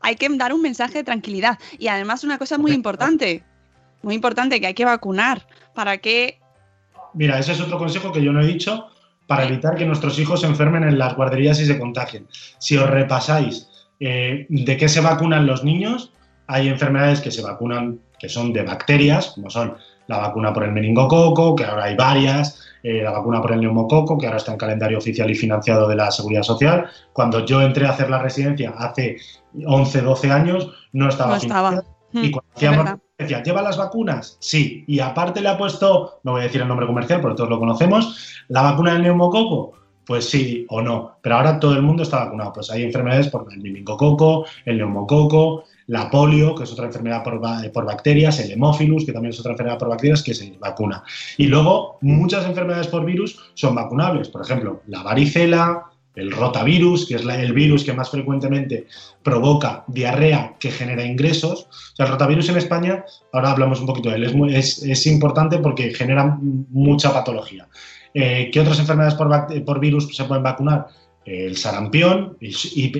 hay que dar un mensaje de tranquilidad. Y además una cosa muy importante, muy importante, que hay que vacunar. ¿Para que Mira, ese es otro consejo que yo no he dicho para evitar que nuestros hijos se enfermen en las guarderías y se contagien. Si os repasáis eh, de qué se vacunan los niños, hay enfermedades que se vacunan que son de bacterias, como son la vacuna por el meningococo, que ahora hay varias, eh, la vacuna por el neumococo, que ahora está en calendario oficial y financiado de la Seguridad Social. Cuando yo entré a hacer la residencia hace 11, 12 años, no estaba. No estaba. Y cuando hacíamos decía, ¿lleva las vacunas? Sí. Y aparte le ha puesto, no voy a decir el nombre comercial porque todos lo conocemos, la vacuna del neumococo. Pues sí o no. Pero ahora todo el mundo está vacunado. Pues hay enfermedades por el meningococo, el neumococo, la polio, que es otra enfermedad por, por, bacterias, el hemófilus, que también es otra enfermedad por bacterias, que se vacuna. Y luego, muchas enfermedades por virus son vacunables. Por ejemplo, la varicela, el rotavirus, que es el virus que más frecuentemente provoca diarrea que genera ingresos. El rotavirus en España, ahora hablamos un poquito de él, es, importante porque genera mucha patología. Eh, ¿Qué otras enfermedades por, virus se pueden vacunar? el sarampión,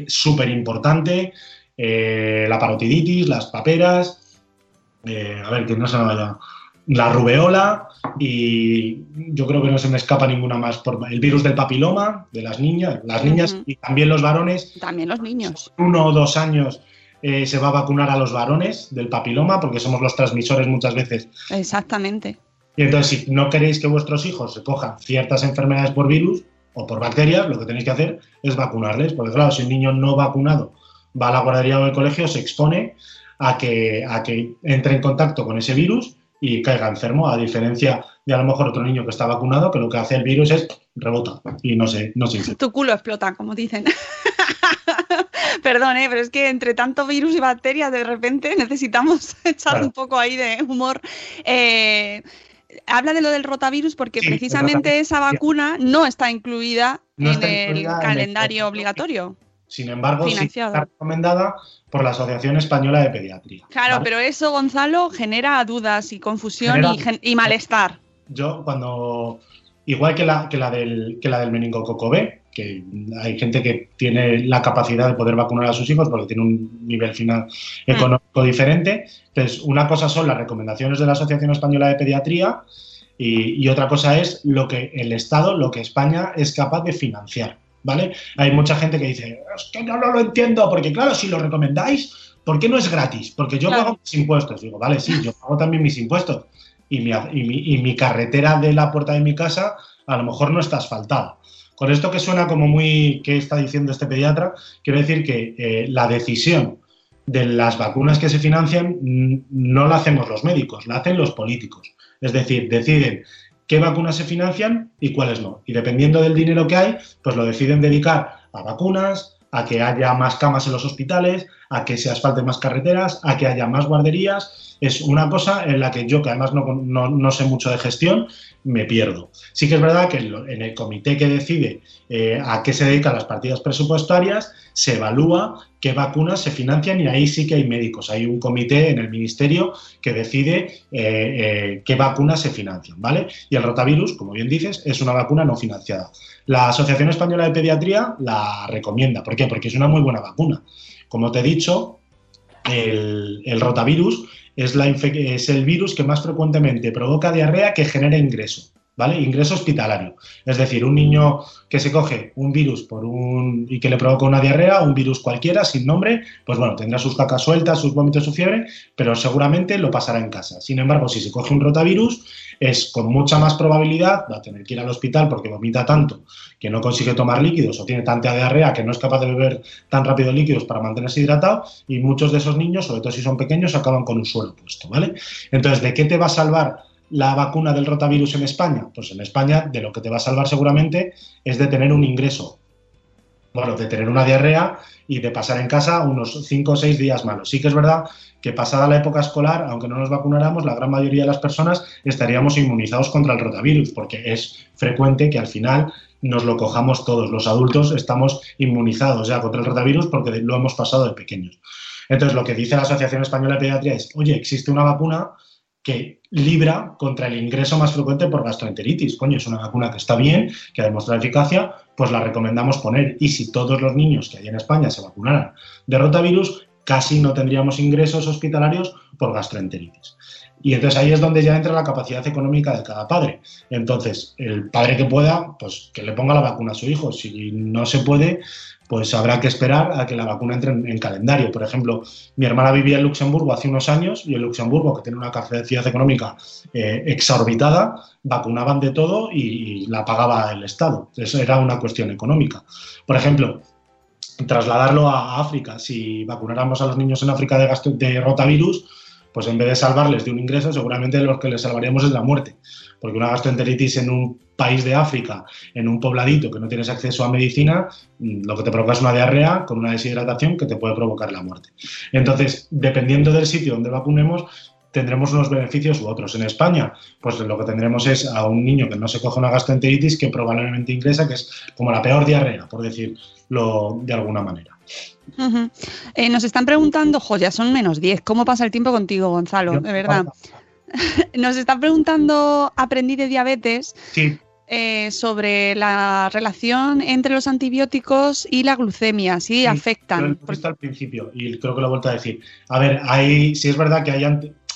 súper importante, eh, la parotiditis, las paperas, eh, a ver, que no se me vaya la rubeola y yo creo que no se me escapa ninguna más. Por el virus del papiloma de las niñas, las niñas y también los varones. También los niños. Uno o dos años eh, se va a vacunar a los varones del papiloma porque somos los transmisores muchas veces. Exactamente. Y entonces, si no queréis que vuestros hijos se cojan ciertas enfermedades por virus o por bacterias, lo que tenéis que hacer es vacunarles. Porque claro, si un niño no vacunado va a la guardería o al colegio, se expone a que, a que entre en contacto con ese virus y caiga enfermo, a diferencia de a lo mejor otro niño que está vacunado, que lo que hace el virus es rebota y no se, no se Tu culo explota, como dicen. Perdón, ¿eh? pero es que entre tanto virus y bacterias de repente necesitamos echar un poco ahí de humor. Eh, habla de lo del rotavirus porque precisamente esa vacuna no está incluida en el calendario obligatorio. Sin embargo, sí está recomendada por la Asociación Española de Pediatría. Claro, pero eso, Gonzalo, genera dudas y confusión y, malestar. Yo, cuando. Igual que la, que la, del, que la del meningococo B, que hay gente que tiene la capacidad de poder vacunar a sus hijos porque tiene un nivel final mm. económico diferente. Entonces, una cosa son las recomendaciones de la Asociación Española de Pediatría y, y otra cosa es lo que el Estado, lo que España es capaz de financiar. ¿Vale? Hay mucha gente que dice, es que no, lo entiendo, porque claro, si lo recomendáis, ¿por qué no es gratis? Porque yo pago mis impuestos. Digo, vale, sí, yo pago también mis impuestos. Y mi, y, mi, carretera de la puerta de mi casa a lo mejor no está asfaltada. Con esto que suena como muy, ¿qué está diciendo este pediatra? Quiero decir que eh, la decisión de las vacunas que se financian no la hacemos los médicos, la hacen los políticos. Es decir, deciden qué vacunas se financian y cuáles no. Y dependiendo del dinero que hay, pues lo deciden dedicar a vacunas, a que haya más camas en los hospitales, a que se asfalten más carreteras, a que haya más guarderías. Es una cosa en la que yo, que además no, sé mucho de gestión, me pierdo. Sí que es verdad que en el comité que decide eh, a qué se dedican las partidas presupuestarias, se evalúa qué vacunas se financian y ahí sí que hay médicos. Hay un comité en el ministerio que decide eh, eh, qué vacunas se financian, ¿vale? Y el rotavirus, como bien dices, es una vacuna no financiada. La Asociación Española de Pediatría la recomienda. ¿Por qué? Porque es una muy buena vacuna. Como te he dicho, el, rotavirus es, la es el virus que más frecuentemente provoca diarrea que genera ingreso. ¿Vale? Ingreso hospitalario. Es decir, un niño que se coge un virus por un, y que le provoca una diarrea, un virus cualquiera, sin nombre, pues bueno, tendrá sus cacas sueltas, sus vómitos, su fiebre, pero seguramente lo pasará en casa. Sin embargo, si se coge un rotavirus, es con mucha más probabilidad, va a tener que ir al hospital porque vomita tanto que no consigue tomar líquidos o tiene tanta diarrea que no es capaz de beber tan rápido líquidos para mantenerse hidratado y muchos de esos niños, sobre todo si son pequeños, acaban con un suelo puesto, ¿vale? Entonces, ¿de qué te va a salvar la vacuna del rotavirus en España? Pues en España de lo que te va a salvar seguramente es de tener un ingreso, bueno, de tener una diarrea y de pasar en casa unos 5 o 6 días malos. Sí que es verdad que pasada la época escolar, aunque no nos vacunáramos, la gran mayoría de las personas estaríamos inmunizados contra el rotavirus, porque es frecuente que al final nos lo cojamos todos. Los adultos estamos inmunizados ya contra el rotavirus porque lo hemos pasado de pequeños. Entonces, lo que dice la Asociación Española de Pediatría es, oye, existe una vacuna que libra contra el ingreso más frecuente por gastroenteritis. Coño, es una vacuna que está bien, que ha demostrado eficacia, pues la recomendamos poner. Y si todos los niños que hay en España se vacunaran de rotavirus, casi no tendríamos ingresos hospitalarios por gastroenteritis. Y entonces ahí es donde ya entra la capacidad económica de cada padre. Entonces, el padre que pueda, pues que le ponga la vacuna a su hijo. Si no se puede, pues habrá que esperar a que la vacuna entre en, calendario. Por ejemplo, mi hermana vivía en Luxemburgo hace unos años y en Luxemburgo, que tiene una capacidad económica eh, exorbitada, vacunaban de todo y, la pagaba el Estado. Eso era una cuestión económica. Por ejemplo, trasladarlo a África. Si vacunáramos a los niños en África de, de rotavirus, pues en vez de salvarles de un ingreso, seguramente lo que les salvaríamos es la muerte. Porque una gastroenteritis en un país de África, en un pobladito que no tienes acceso a medicina, mm, lo que te provoca es una diarrea con una deshidratación que te puede provocar la muerte. Entonces, dependiendo del sitio donde vacunemos, tendremos unos beneficios u otros. En España, pues lo que tendremos es a un niño que no se coge una gastroenteritis que probablemente ingresa, que es como la peor diarrea, por decirlo de alguna manera. Eh, nos están preguntando, joya, son menos 10. ¿Cómo pasa el tiempo contigo, Gonzalo? de verdad. nos están preguntando, aprendí de diabetes. Eh, sobre la relación entre los antibióticos y la glucemia, si afectan. Lo he al principio y creo que lo he vuelto a decir. A ver, hay, si es verdad que hay,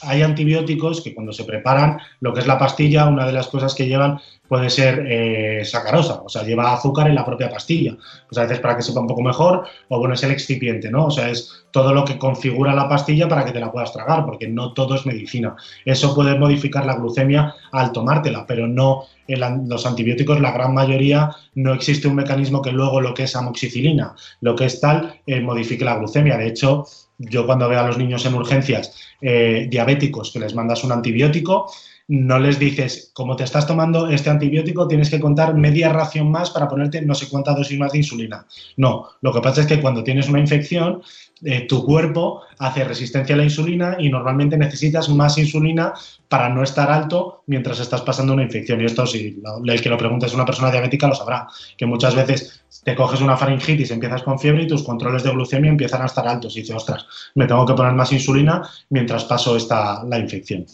hay antibióticos que cuando se preparan, lo que es la pastilla, una de las cosas que llevan puede ser eh, sacarosa, o sea, lleva azúcar en la propia pastilla. Pues a veces para que sepa un poco mejor, o bueno, es el excipiente, ¿no? O sea, es todo lo que configura la pastilla para que te la puedas tragar, porque no todo es medicina. Eso puede modificar la glucemia al tomártela, pero no los antibióticos, la gran mayoría, no existe un mecanismo que luego lo que es amoxicilina, lo que es tal, eh, modifique la glucemia. De hecho, yo cuando veo a los niños en urgencias eh, diabéticos que les mandas un antibiótico, no les dices, como te estás tomando este antibiótico, tienes que contar media ración más para ponerte no sé cuántas dosis más de insulina. No, lo que pasa es que cuando tienes una infección, eh, tu cuerpo hace resistencia a la insulina y normalmente necesitas más insulina para no estar alto mientras estás pasando una infección. Y esto, si el que lo pregunte es una persona diabética, lo sabrá, que muchas veces te coges una faringitis, empiezas con fiebre y tus controles de glucemia empiezan a estar altos y dices, ostras, me tengo que poner más insulina mientras paso esta, la infección.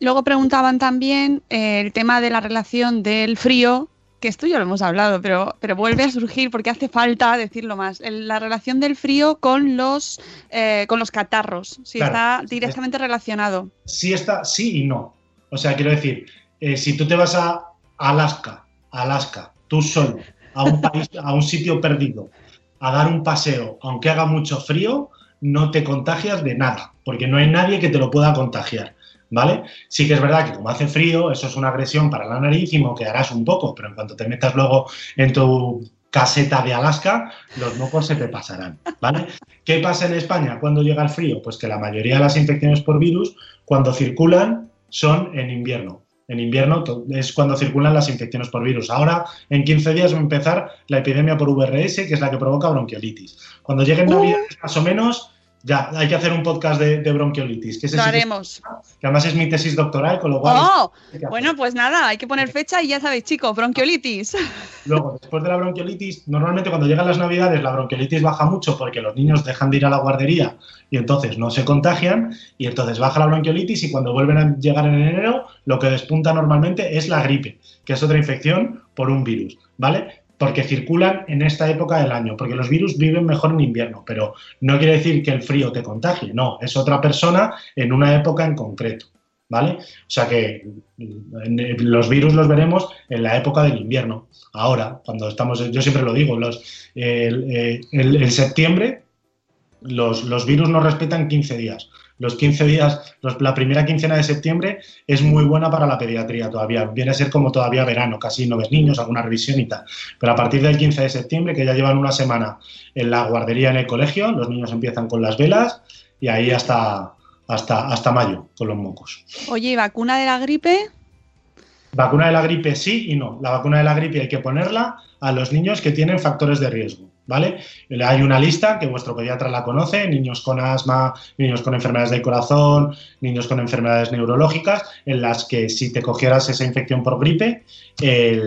Luego preguntaban también eh, el tema de la relación del frío, que esto ya lo hemos hablado, pero, pero vuelve a surgir porque hace falta decirlo más. la relación del frío con los, eh, con los catarros, si está directamente relacionado. Sí está, sí y no. O sea, quiero decir, eh, si tú te vas a Alaska, Alaska, tú solo, a un país, a un sitio perdido, a dar un paseo, aunque haga mucho frío, no te contagias de nada, porque no hay nadie que te lo pueda contagiar. ¿Vale? Sí que es verdad que como hace frío, eso es una agresión para la nariz y moquearás un poco, pero en cuanto te metas luego en tu caseta de Alaska, los mocos se te pasarán, ¿vale? ¿Qué pasa en España cuando llega el frío? Pues que la mayoría de las infecciones por virus, cuando circulan, son en invierno. En invierno es cuando circulan las infecciones por virus. Ahora, en 15 días, va a empezar la epidemia por VRS, que es la que provoca bronquiolitis. Cuando lleguen Uh. Navidades, más o menos, ya hay que hacer un podcast de, de bronquiolitis. Que, ese Lo sí haremos. que además es mi tesis doctoral, con lo cual. ¡Oh! Bueno, pues nada, hay que poner fecha y ya sabéis, chicos, bronquiolitis. Luego, después de la bronquiolitis, normalmente cuando llegan las navidades la bronquiolitis baja mucho porque los niños dejan de ir a la guardería y entonces no se contagian y entonces baja la bronquiolitis y cuando vuelven a llegar en enero lo que despunta normalmente es la gripe, que es otra infección por un virus, ¿vale? Porque circulan en esta época del año, porque los virus viven mejor en invierno, pero no quiere decir que el frío te contagie, no, es otra persona en una época en concreto. ¿Vale? O sea que los virus los veremos en la época del invierno. Ahora, cuando estamos, yo siempre lo digo, los, el, eh, septiembre los, los virus no respetan 15 días. Los 15 días, los- la primera quincena de septiembre es muy buena para la pediatría todavía. Viene a ser como todavía verano, casi no ves niños, alguna revisión y tal. Pero a partir del 15 de septiembre, que ya llevan una semana en la guardería en el colegio, los niños empiezan con las velas y ahí hasta, hasta, hasta mayo con los mocos. Oye, ¿y vacuna de la gripe? Vacuna de la gripe sí y no. La vacuna de la gripe hay que ponerla a los niños que tienen factores de riesgo, ¿vale? Hay una lista que vuestro pediatra la conoce, niños con asma, niños con enfermedades del corazón, niños con enfermedades neurológicas, en las que si te cogieras esa infección por gripe, eh,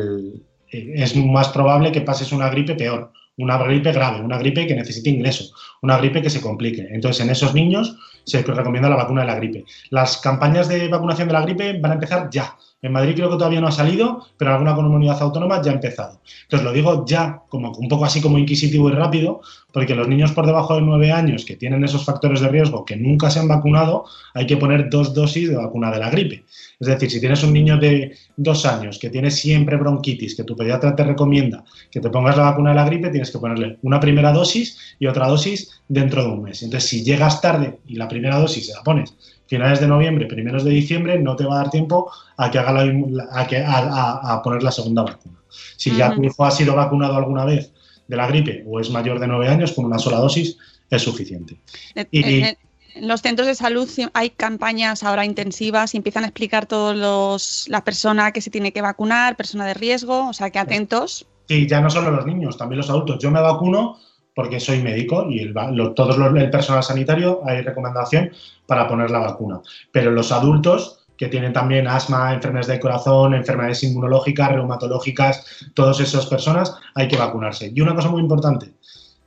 es más probable que pases una gripe peor, una gripe grave, una gripe que necesite ingreso, una gripe que se complique. Entonces, en esos niños se recomienda la vacuna de la gripe. Las campañas de vacunación de la gripe van a empezar ya. En Madrid creo que todavía no ha salido, pero en alguna comunidad autónoma ya ha empezado. Entonces lo digo ya, como un poco así como inquisitivo y rápido, porque los niños por debajo de 9 años que tienen esos factores de riesgo que nunca se han vacunado, hay que poner dos dosis de vacuna de la gripe. Es decir, si tienes un niño de dos años que tiene siempre bronquitis, que tu pediatra te recomienda que te pongas la vacuna de la gripe, tienes que ponerle una primera dosis y otra dosis dentro de un mes. Entonces, si llegas tarde y la primera dosis se la pones finales de noviembre, primeros de diciembre, no te va a dar tiempo a que haga la- a, que- a- a- a poner la segunda vacuna. Si ya Ujú. tu hijo ha sido vacunado alguna vez de la gripe o es mayor de nueve años, con una sola dosis es suficiente. En- Y- en- en los centros de salud hay campañas ahora intensivas y empiezan a explicar todos los la persona que se tiene que vacunar, persona de riesgo, o sea que atentos. Sí, ya no solo los niños, también los adultos. Yo me vacuno porque soy médico y el, todos el personal sanitario hay recomendación para poner la vacuna. Pero los adultos que tienen también asma, enfermedades del corazón, enfermedades inmunológicas, reumatológicas, todas esas personas hay que vacunarse. Y una cosa muy importante,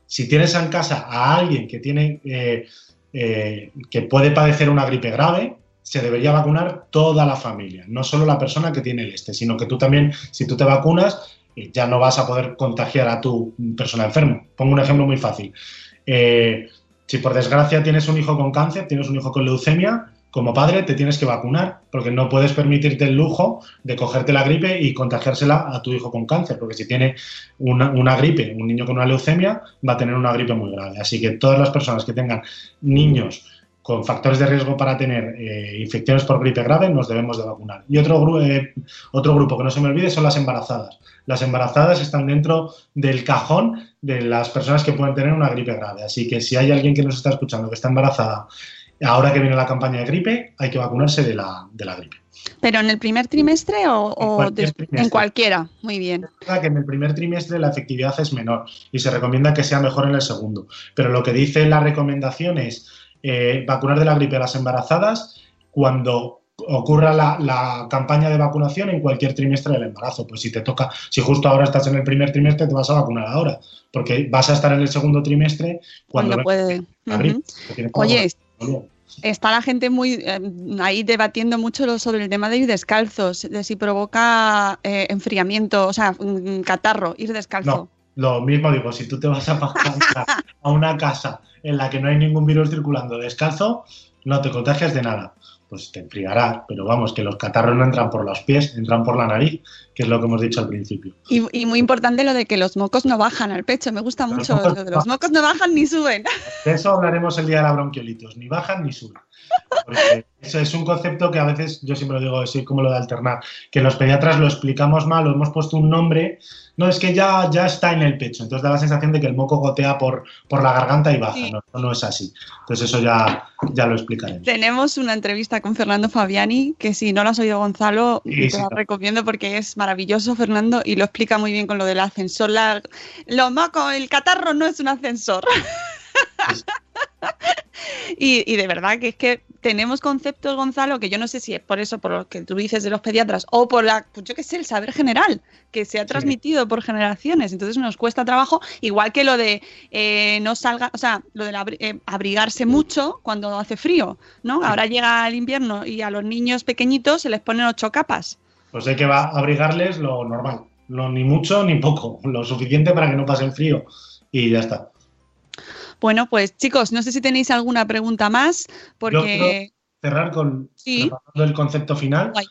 si tienes en casa a alguien que tiene eh, eh, que puede padecer una gripe grave, se debería vacunar toda la familia, no solo la persona que tiene el este, sino que tú también, si tú te vacunas, ya no vas a poder contagiar a tu persona enfermo. Pongo un ejemplo muy fácil. Eh, si por desgracia tienes un hijo con cáncer, tienes un hijo con leucemia, como padre te tienes que vacunar, porque no puedes permitirte el lujo de cogerte la gripe y contagiársela a tu hijo con cáncer, porque si tiene una gripe, un niño con una leucemia, va a tener una gripe muy grave. Así que todas las personas que tengan niños con factores de riesgo para tener eh, infecciones por gripe grave, nos debemos de vacunar. Y otro, gru- eh, otro grupo que no se me olvide son las embarazadas. Las embarazadas están dentro del cajón de las personas que pueden tener una gripe grave. Así que si hay alguien que nos está escuchando que está embarazada, ahora que viene la campaña de gripe, hay que vacunarse de la, de la gripe. ¿Pero en el primer trimestre o, o cualquier des- trimestre. en cualquiera? Muy bien. que en el primer trimestre la efectividad es menor y se recomienda que sea mejor en el segundo. Pero lo que dice la recomendación es eh, vacunar de la gripe a las embarazadas cuando ocurra la, la campaña de vacunación en cualquier trimestre del embarazo. Pues si te toca, si justo ahora estás en el primer trimestre, te vas a vacunar ahora, porque vas a estar en el segundo trimestre cuando, Cuando puede. la gripe, Oye, está la gente muy eh, ahí debatiendo mucho sobre el tema de ir descalzos, de si provoca eh, enfriamiento, o sea, catarro, ir descalzo. No, lo mismo digo, si tú te vas a pasar a una casa en la que no hay ningún virus circulando descalzo, no te contagias de nada. Pues te enfriarás, pero vamos, que los catarros no entran por los pies, entran por la nariz, que es lo que hemos dicho al principio. Y, y muy importante lo de que los mocos no bajan al pecho. Me gusta mucho mocos lo de los mocos no bajan ni suben. De eso hablaremos el día de la bronquiolitis, ni bajan ni suben. Porque eso es un concepto que a veces, yo siempre lo digo, es como lo de alternar, que los pediatras lo explicamos mal, lo hemos puesto un nombre, no, es que ya, ya está en el pecho, entonces da la sensación de que el moco gotea por, por la garganta y baja, Sí. no, no es así. Entonces eso ya, ya lo explicaremos. Tenemos una entrevista con Fernando Fabiani, que si no lo has oído Gonzalo, Sí, te sí, la claro. recomiendo porque es maravilloso, Fernando, y lo explica muy bien con lo del ascensor. La, lo moco, el catarro no es un ascensor. y, y de verdad que es que tenemos conceptos, Gonzalo, que yo no sé si es por eso, por lo que tú dices de los pediatras, o por la, pues yo qué sé, el saber general, que se ha transmitido por generaciones. Entonces nos cuesta trabajo, igual que lo de eh, no salga, o sea, lo de abri- eh, abrigarse mucho cuando hace frío, ¿no? Ahora llega el invierno y a los niños pequeñitos se les ponen ocho capas. Pues hay que va- abrigarles lo normal, no, ni mucho ni poco, lo suficiente para que no pasen frío y ya está. Bueno, pues chicos, no sé si tenéis alguna pregunta más, porque... cerrar con Sí. el concepto final. Guay.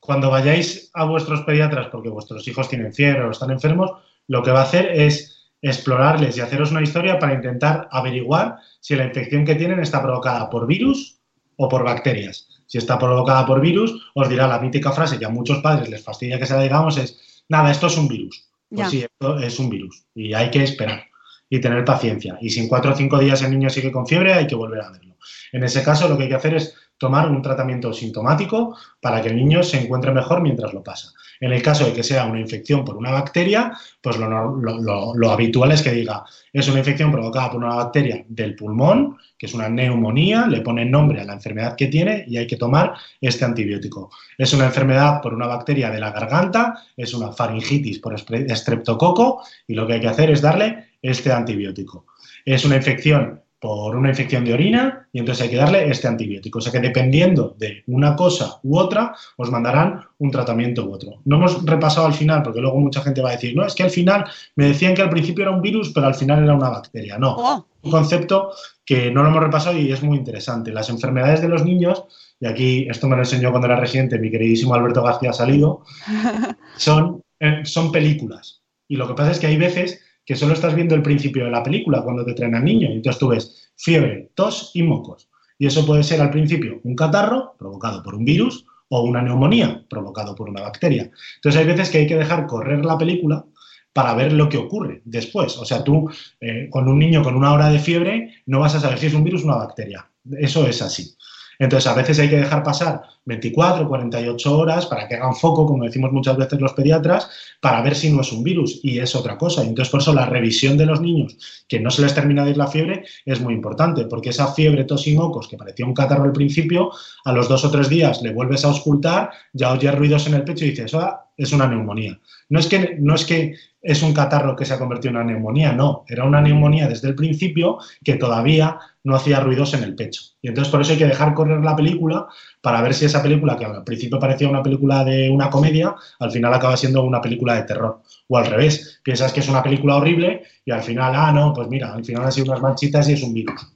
Cuando vayáis a vuestros pediatras porque vuestros hijos tienen fiebre o están enfermos, lo que va a hacer es explorarles y haceros una historia para intentar averiguar si la infección que tienen está provocada por virus o por bacterias. Si está provocada por virus, os dirá la mítica frase que a muchos padres les fastidia que se la digamos es, nada, esto es un virus. Pues Ya. sí, esto es un virus y hay que esperar y tener paciencia. Y si en cuatro o cinco días el niño sigue con fiebre, hay que volver a verlo. En ese caso, lo que hay que hacer es tomar un tratamiento sintomático para que el niño se encuentre mejor mientras lo pasa. En el caso de que sea una infección por una bacteria, pues lo, lo- lo- lo habitual es que diga, es una infección provocada por una bacteria del pulmón, que es una neumonía, le ponen nombre a la enfermedad que tiene y hay que tomar este antibiótico. Es una enfermedad por una bacteria de la garganta, es una faringitis por estreptococo y lo que hay que hacer es darle este antibiótico. Es una infección por una infección de orina y entonces hay que darle este antibiótico. O sea que dependiendo de una cosa u otra, os mandarán un tratamiento u otro. No hemos repasado al final, porque luego mucha gente va a decir, no, es que al final me decían que al principio era un virus, pero al final era una bacteria. No, Oh, un concepto que no lo hemos repasado y es muy interesante. Las enfermedades de los niños, y aquí esto me lo enseñó cuando era residente mi queridísimo Alberto García Salido, son, eh, son películas. Y lo que pasa es que hay veces que solo estás viendo el principio de la película cuando te traen al niño. Y entonces tú ves fiebre, tos y mocos. Y eso puede ser al principio un catarro provocado por un virus o una neumonía provocado por una bacteria. Entonces hay veces que hay que dejar correr la película para ver lo que ocurre después. O sea, tú eh, con un niño con una hora de fiebre no vas a saber si es un virus o una bacteria. Eso es así. Entonces, a veces hay que dejar pasar 24, 48 horas para que hagan foco, como decimos muchas veces los pediatras, para ver si no es un virus y es otra cosa. Y entonces, por eso la revisión de los niños, que no se les termina de ir la fiebre, es muy importante, porque esa fiebre, tos y mocos, que parecía un catarro al principio, a los dos o tres días le vuelves a auscultar, ya oyes ruidos en el pecho y dices, ah, es una neumonía. No es que, no es que es un catarro que se ha convertido en una neumonía, no, era una neumonía desde el principio que todavía no hacía ruidos en el pecho. Y entonces por eso hay que dejar correr la película para ver si esa película, que al principio parecía una película de una comedia, al final acaba siendo una película de terror. O al revés, piensas que es una película horrible y al final, ah, no, pues mira, al final han sido unas manchitas y es un virus.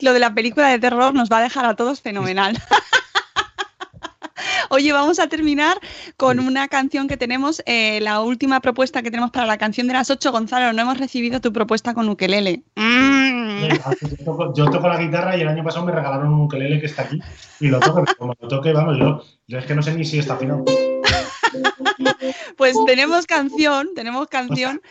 Lo de la película de terror nos va a dejar a todos fenomenal. Oye, vamos a terminar con una canción que tenemos, eh, la última propuesta que tenemos para la canción de las 8. Gonzalo, no hemos recibido tu propuesta con ukelele. Mm. Yo toco, yo toco la guitarra y el año pasado me regalaron un ukelele que está aquí y lo toco, como lo toque, vamos, yo, yo es que no sé ni si está afinado. Pues tenemos canción, tenemos canción.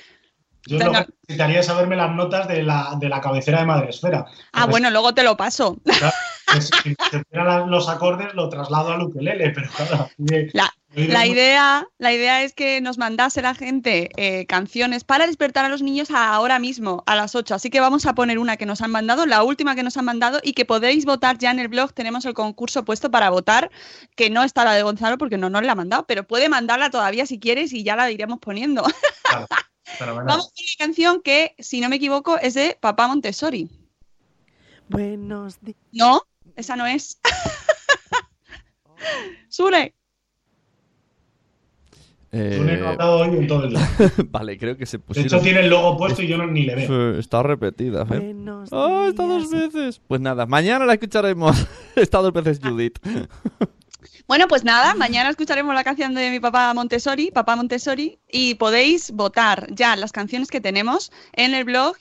Yo lo que necesitaría es saberme las notas de la, de la cabecera de Madresfera. Ah, bueno, luego te lo paso. Pues, si se supieran los acordes, lo traslado al ukelele, pero claro. La, de- la idea, la idea es que nos mandase la gente eh, canciones para despertar a los niños a ahora mismo, a las 8. Así que vamos a poner una que nos han mandado, la última que nos han mandado y que podréis votar ya en el blog. Tenemos el concurso puesto para votar, que no está la de Gonzalo porque no nos la ha mandado, pero puede mandarla todavía si quieres y ya la iremos poniendo. Claro, fenomenal. Vamos con una canción que, si no me equivoco, es de Papá Montessori. Buenos días. No, esa no es. Sure. Eh, Sune no ha hoy en todo el día. vale, creo que se De pusieron. hecho, tiene el logo puesto y yo no, ni le veo. Eh, Está repetida. ¿eh? ¡Ah, está dos veces! Pues nada, mañana la escucharemos. Está dos veces Judith. Bueno, pues nada, mañana escucharemos la canción de mi papá Montessori, papá Montessori, y podéis votar ya las canciones que tenemos en el blog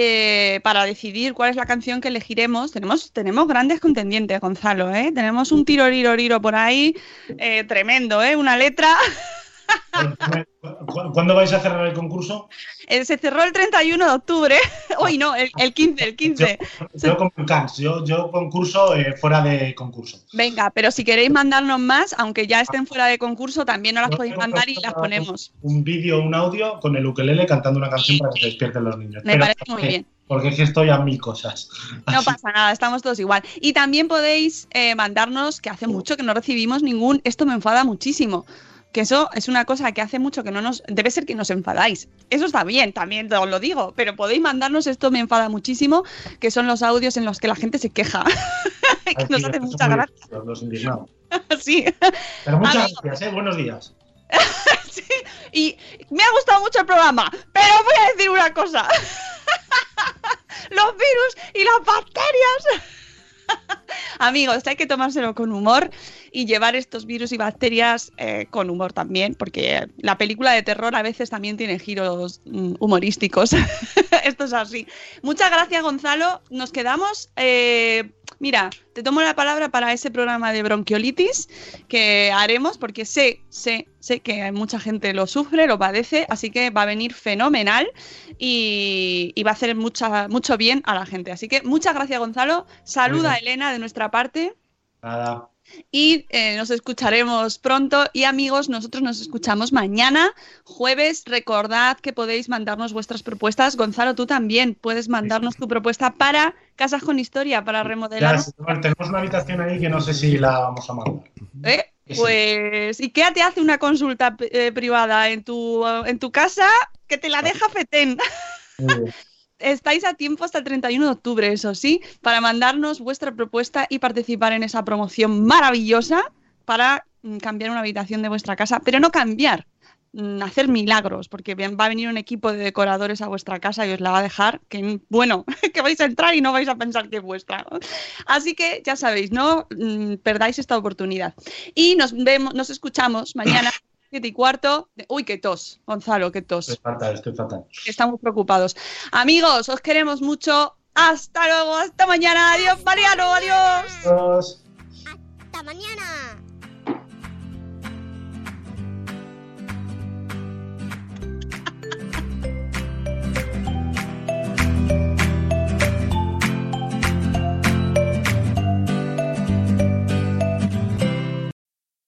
eh, para decidir cuál es la canción que elegiremos, tenemos, tenemos grandes contendientes, Gonzalo, ¿eh? Tenemos un tiro, riro, por ahí eh, tremendo, ¿eh? Una letra. ¿Cuándo vais a cerrar el concurso? Eh, se cerró el 31 de octubre. Hoy no, el, 15, el 15. Yo, yo, concurso eh, fuera de concurso. Venga, pero si queréis mandarnos más, aunque ya estén fuera de concurso, también nos las podéis mandar y las ponemos. Un vídeo, un audio con el ukelele cantando una canción para que se despierten los niños. Me parece muy bien porque es que estoy a mil cosas. No pasa nada, estamos todos igual. Y también podéis eh, mandarnos, que hace mucho que no recibimos ningún, esto me enfada muchísimo que eso es una cosa que hace mucho que no nos... Debe ser que nos enfadáis. Eso está bien, también os lo digo, pero podéis mandarnos, esto me enfada muchísimo, que son los audios en los que la gente se queja. que nos hace mucha gracia. Los indignados. sí. Pero muchas gracias, ¿eh? Buenos días. sí, y me ha gustado mucho el programa, pero voy a decir una cosa. los virus y las bacterias Amigos, hay que tomárselo con humor y llevar estos virus y bacterias eh, con humor también, porque la película de terror a veces también tiene giros mm, humorísticos. Esto es así. Muchas gracias, Gonzalo. Nos quedamos. Eh, mira, te tomo la palabra para ese programa de bronquiolitis que haremos, porque sé, sé, sé que mucha gente lo sufre, lo padece, así que va a venir fenomenal y, va a hacer mucha, mucho bien a la gente. Así que muchas gracias, Gonzalo. Saluda a Elena de nuestra parte. Nada y eh, nos escucharemos pronto. Y amigos, nosotros nos escuchamos mañana, jueves. Recordad que podéis mandarnos vuestras propuestas. Gonzalo, tú también puedes mandarnos tu propuesta para Casas con Historia, para remodelar. tenemos una habitación ahí que no sé si la vamos a mandar. ¿Eh? Pues, ¿y qué te hace una consulta eh, privada en tu, en tu casa? Que te la deja FETEN estáis a tiempo hasta el 31 de octubre, eso sí, para mandarnos vuestra propuesta y participar en esa promoción maravillosa para mm, cambiar una habitación de vuestra casa, pero no cambiar, mm, hacer milagros, porque va a venir un equipo de decoradores a vuestra casa y os la va a dejar que, bueno, que vais a entrar y no vais a pensar que es vuestra. Así que ya sabéis, no mm, perdáis esta oportunidad. Y nos vemos, nos escuchamos mañana 7 y cuarto. Uy, qué tos, Gonzalo, qué tos. Estoy fatal, estoy fatal. Estamos preocupados. Amigos, os queremos mucho. Hasta luego, hasta mañana. Adiós, Mariano, adiós. Adiós. Hasta mañana.